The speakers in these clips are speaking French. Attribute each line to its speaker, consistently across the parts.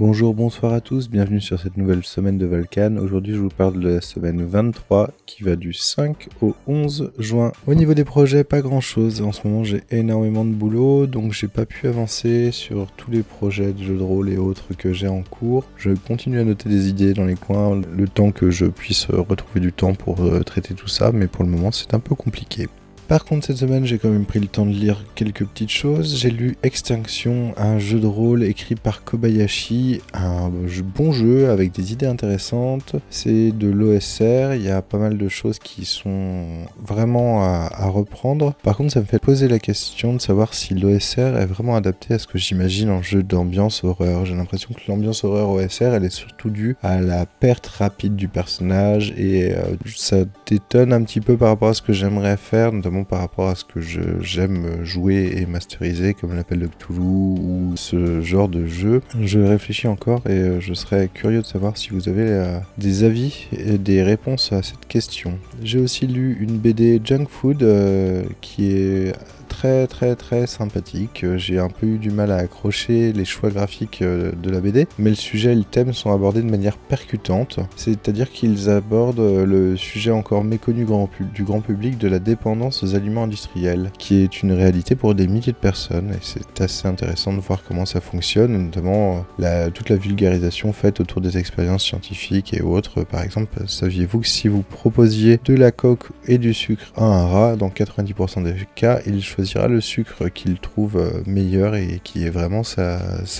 Speaker 1: Bonjour, bonsoir à tous, bienvenue sur cette nouvelle semaine de Vulcan. Aujourd'hui, je vous parle de la semaine 23 qui va du 5 au 11 juin. Au niveau des projets, pas grand chose. En ce moment, j'ai énormément de boulot, donc j'ai pas pu avancer sur tous les projets de jeux de rôle et autres que j'ai en cours. Je continue à noter des idées dans les coins, le temps que je puisse retrouver du temps pour euh, traiter tout ça, mais pour le moment, c'est un peu compliqué. Par contre, cette semaine, j'ai quand même pris le temps de lire quelques petites choses. J'ai lu Extinction, un jeu de rôle écrit par Kobayashi, un bon jeu avec des idées intéressantes. C'est de l'OSR, il y a pas mal de choses qui sont vraiment à, reprendre. Par contre, ça me fait poser la question de savoir si l'OSR est vraiment adapté à ce que j'imagine en jeu d'ambiance horreur. J'ai l'impression que l'ambiance horreur OSR, elle est surtout due à la perte rapide du personnage et euh, ça détonne un petit peu par rapport à ce que j'aimerais faire, notamment par rapport à ce que j'aime jouer et masteriser, comme l'appel de Cthulhu ou ce genre de jeu. Je réfléchis encore et euh, je serais curieux de savoir si vous avez euh, des avis et des réponses à cette question. J'ai aussi lu une BD Junk Food euh, qui est très très très sympathique. Euh, j'ai un peu eu du mal à accrocher les choix graphiques euh, de la BD, mais le sujet et le thème sont abordés de manière percutante. C'est-à-dire qu'ils abordent euh, le sujet encore méconnu du grand public de la dépendance aux aliments industriels, qui est une réalité pour des milliers de personnes. Et c'est assez intéressant de voir comment ça fonctionne, notamment toute la vulgarisation faite autour des expériences scientifiques et autres. Par exemple, saviez-vous que si vous proposiez de la coque et du sucre à un rat, dans 90% des cas, il choisit le sucre qu'il trouve euh, meilleur et qui est vraiment sa,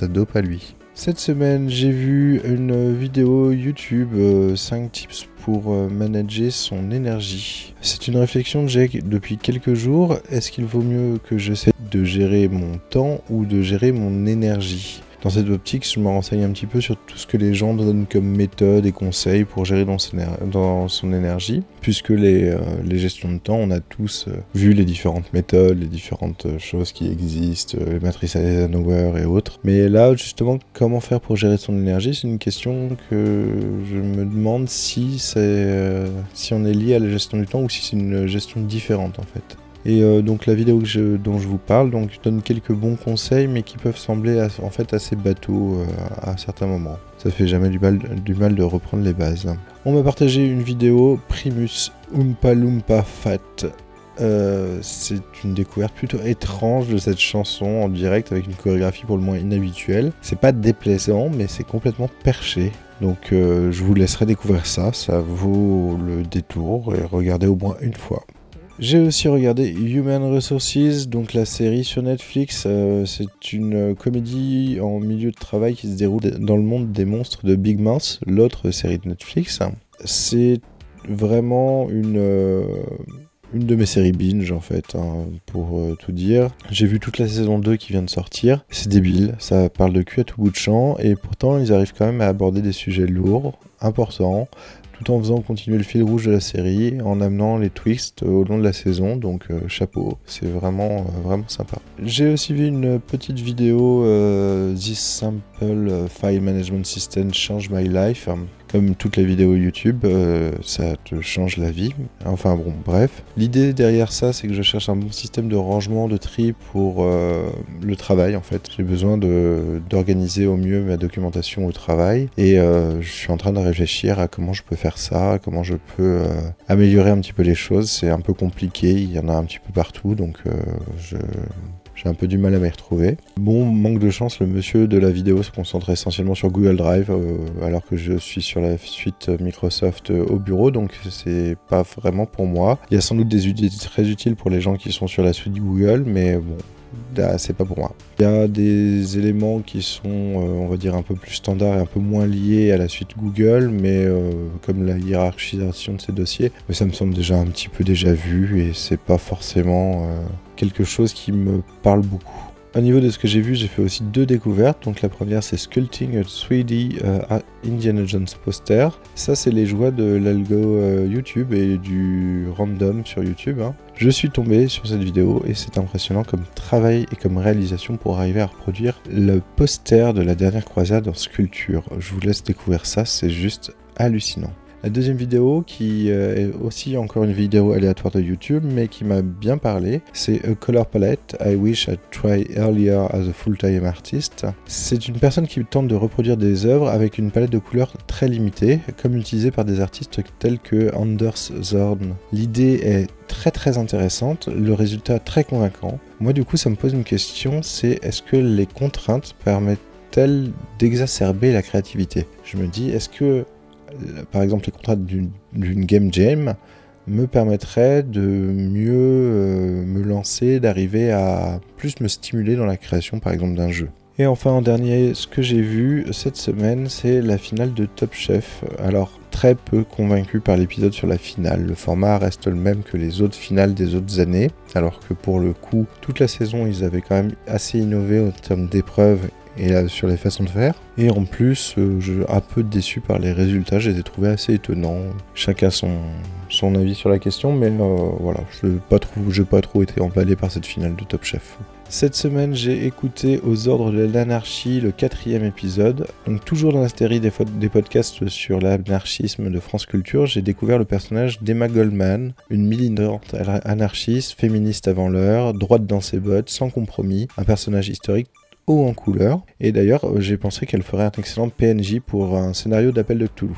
Speaker 1: dope à lui. Cette semaine, j'ai vu une vidéo YouTube 5 euh, tips pour euh, manager son énergie. C'est une réflexion que j'ai depuis quelques jours. Est-ce qu'il vaut mieux que j'essaie de gérer mon temps ou de gérer mon énergie? Dans cette optique, je me renseigne un petit peu sur tout ce que les gens donnent comme méthode et conseils pour gérer dans son, énergie, puisque les, euh, les, gestions de temps, on a tous euh, vu les différentes méthodes, les différentes euh, choses qui existent, les matrices Eisenhower et autres. Mais là, justement, comment faire pour gérer son énergie, c'est une question que je me demande si, si on est lié à la gestion du temps ou si c'est une gestion différente en fait. Et euh, donc la vidéo dont je vous parle donc, donne quelques bons conseils mais qui peuvent sembler en fait assez bateaux euh, à certains moments. Ça fait jamais du mal, de reprendre les bases. On m'a partagé une vidéo Primus Oompa Loompa Fat. Euh, c'est une découverte plutôt étrange de cette chanson en direct avec une chorégraphie pour le moins inhabituelle. C'est pas déplaisant mais c'est complètement perché. Donc je vous laisserai découvrir ça, ça vaut le détour et regardez au moins une fois. J'ai aussi regardé Human Resources, donc la série sur Netflix. Euh, c'est une comédie en milieu de travail qui se déroule dans le monde des monstres de Big Mouth, l'autre série de Netflix. C'est vraiment une, euh, une de mes séries binge en fait, hein, pour euh, tout dire. J'ai vu toute la saison 2 qui vient de sortir. C'est débile, ça parle de cul à tout bout de champ, et pourtant ils arrivent quand même à aborder des sujets lourds, importants tout en faisant continuer le fil rouge de la série, en amenant les twists au long de la saison, donc euh, chapeau, c'est vraiment, euh, vraiment sympa. J'ai aussi vu une petite vidéo euh, This Simple File Management System Change My Life comme toutes les vidéos YouTube, euh, ça te change la vie. Enfin bon, bref. L'idée derrière ça, c'est que je cherche un bon système de rangement, de tri pour euh, le travail en fait. J'ai besoin d'organiser au mieux ma documentation au travail et euh, je suis en train de réfléchir à comment je peux faire ça, comment je peux améliorer un petit peu les choses. C'est un peu compliqué, il y en a un petit peu partout, donc j'ai un peu du mal à m'y retrouver. Bon, manque de chance, le monsieur de la vidéo se concentre essentiellement sur Google Drive, alors que je suis sur la suite Microsoft euh, au bureau, donc c'est pas vraiment pour moi. Il y a sans doute des idées très utiles pour les gens qui sont sur la suite Google, mais bon, c'est pas pour moi. Il y a des éléments qui sont, euh, on va dire, un peu plus standards et un peu moins liés à la suite Google, mais comme la hiérarchisation de ces dossiers, mais ça me semble déjà un petit peu déjà vu et c'est pas forcément quelque chose qui me parle beaucoup. Au niveau de ce que j'ai vu, j'ai fait aussi deux découvertes. Donc la première, c'est Sculpting a 3D euh, Indiana Jones poster. Ça, c'est les joies de l'algo euh, YouTube et du random sur YouTube. Hein. Je suis tombé sur cette vidéo et c'est impressionnant comme travail et comme réalisation pour arriver à reproduire le poster de la dernière croisade en sculpture. Je vous laisse découvrir ça, c'est juste hallucinant. La deuxième vidéo, qui euh, est aussi encore une vidéo aléatoire de YouTube, mais qui m'a bien parlé, c'est A Color Palette I Wish I'd Try Earlier as a Full-Time Artist. C'est une personne qui tente de reproduire des œuvres avec une palette de couleurs très limitée, comme utilisée par des artistes tels que Anders Zorn. L'idée est très très intéressante, le résultat très convaincant. Moi du coup ça me pose une question, c'est est-ce que les contraintes permettent-elles d'exacerber la créativité? Je me dis, est-ce que par exemple les contraintes d'une game jam me permettraient de mieux euh, me lancer, d'arriver à plus me stimuler dans la création par exemple d'un jeu et enfin en dernier, ce que j'ai vu cette semaine, c'est la finale de Top Chef. Alors très peu convaincu par l'épisode sur la finale. Le format reste le même que les autres finales des autres années, alors que pour le coup, toute la saison, ils avaient quand même assez innové en termes d'épreuves et sur les façons de faire. Et en plus, euh, un peu déçu par les résultats, je les ai trouvés assez étonnants. Chacun son, son avis sur la question, mais euh, voilà, je n'ai pas, trop, pas trop été emballé par cette finale de Top Chef. Cette semaine, j'ai écouté Aux ordres de l'anarchie le quatrième épisode. Donc toujours dans la série des, des podcasts sur l'anarchisme de France Culture, j'ai découvert le personnage d'Emma Goldman, une militante anarchiste, féministe avant l'heure, droite dans ses bottes, sans compromis, un personnage historique en couleur. Et d'ailleurs, j'ai pensé qu'elle ferait un excellent PNJ pour un scénario d'appel de Cthulhu.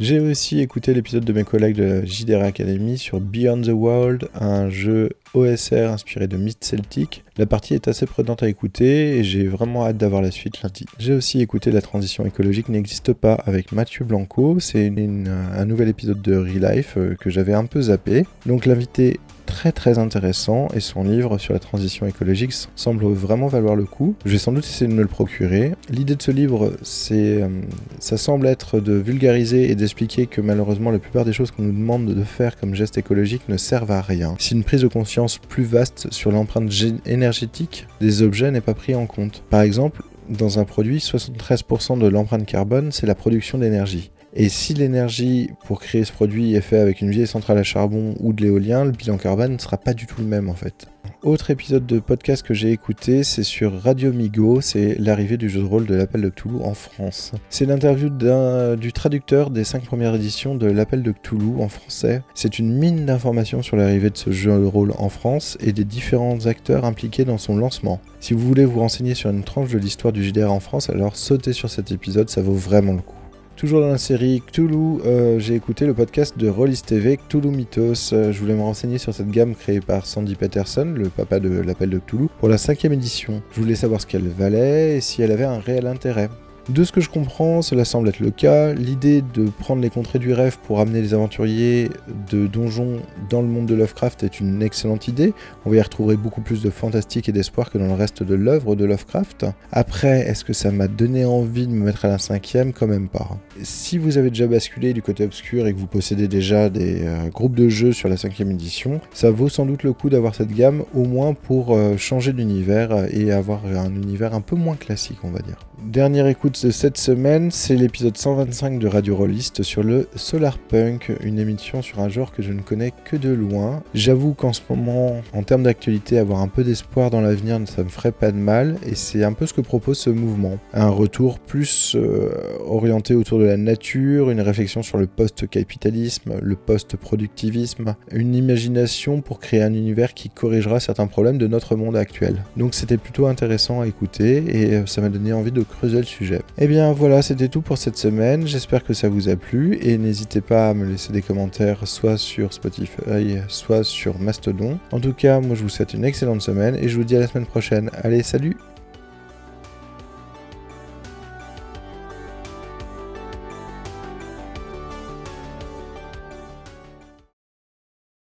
Speaker 1: J'ai aussi écouté l'épisode de mes collègues de JDR Academy sur Beyond the World, un jeu OSR inspiré de mythes celtiques. La partie est assez prenante à écouter et j'ai vraiment hâte d'avoir la suite lundi. J'ai aussi écouté La transition écologique n'existe pas avec Mathieu Blanco. C'est un nouvel épisode de Real Life euh, que j'avais un peu zappé. Donc l'invité très très intéressant et son livre sur la transition écologique semble vraiment valoir le coup. Je vais sans doute essayer de me le procurer. L'idée de ce livre, c'est, euh, ça semble être de vulgariser et d'expliquer que malheureusement la plupart des choses qu'on nous demande de faire comme geste écologique ne servent à rien. Si une prise de conscience plus vaste sur l'empreinte énergétique des objets n'est pas prise en compte. Par exemple, dans un produit, 73% de l'empreinte carbone, c'est la production d'énergie. Et si l'énergie pour créer ce produit est faite avec une vieille centrale à charbon ou de l'éolien, le bilan carbone ne sera pas du tout le même en fait. Autre épisode de podcast que j'ai écouté, c'est sur Radio Migo, c'est l'arrivée du jeu de rôle de l'Appel de Cthulhu en France. C'est l'interview du traducteur des cinq premières éditions de l'Appel de Cthulhu en français. C'est une mine d'informations sur l'arrivée de ce jeu de rôle en France et des différents acteurs impliqués dans son lancement. Si vous voulez vous renseigner sur une tranche de l'histoire du JDR en France, alors sautez sur cet épisode, ça vaut vraiment le coup. Toujours dans la série Cthulhu, euh, j'ai écouté le podcast de Rollis TV, Cthulhu Mythos. Euh, je voulais me renseigner sur cette gamme créée par Sandy Peterson, le papa de l'appel de Cthulhu, pour la cinquième édition. Je voulais savoir ce qu'elle valait et si elle avait un réel intérêt. De ce que je comprends, cela semble être le cas. L'idée de prendre les contrées du rêve pour amener les aventuriers de donjons dans le monde de Lovecraft est une excellente idée. On va y retrouver beaucoup plus de fantastique et d'espoir que dans le reste de l'œuvre de Lovecraft. Après, est-ce que ça m'a donné envie de me mettre à la cinquième? Quand même pas. Si vous avez déjà basculé du côté obscur et que vous possédez déjà des euh, groupes de jeux sur la cinquième édition, ça vaut sans doute le coup d'avoir cette gamme, au moins pour euh, changer d'univers et avoir un univers un peu moins classique, on va dire. Dernière écoute de cette semaine, c'est l'épisode 125 de Radio Rollist sur le Solar Punk, une émission sur un genre que je ne connais que de loin. J'avoue qu'en ce moment, en termes d'actualité, avoir un peu d'espoir dans l'avenir, ça me ferait pas de mal, et c'est un peu ce que propose ce mouvement. Un retour plus euh, orienté autour de la nature, une réflexion sur le post-capitalisme, le post-productivisme, une imagination pour créer un univers qui corrigera certains problèmes de notre monde actuel. Donc c'était plutôt intéressant à écouter, et euh, ça m'a donné envie de creuser le sujet. Et eh bien voilà, c'était tout pour cette semaine. J'espère que ça vous a plu et n'hésitez pas à me laisser des commentaires soit sur Spotify, soit sur Mastodon. En tout cas, moi je vous souhaite une excellente semaine et je vous dis à la semaine prochaine. Allez, salut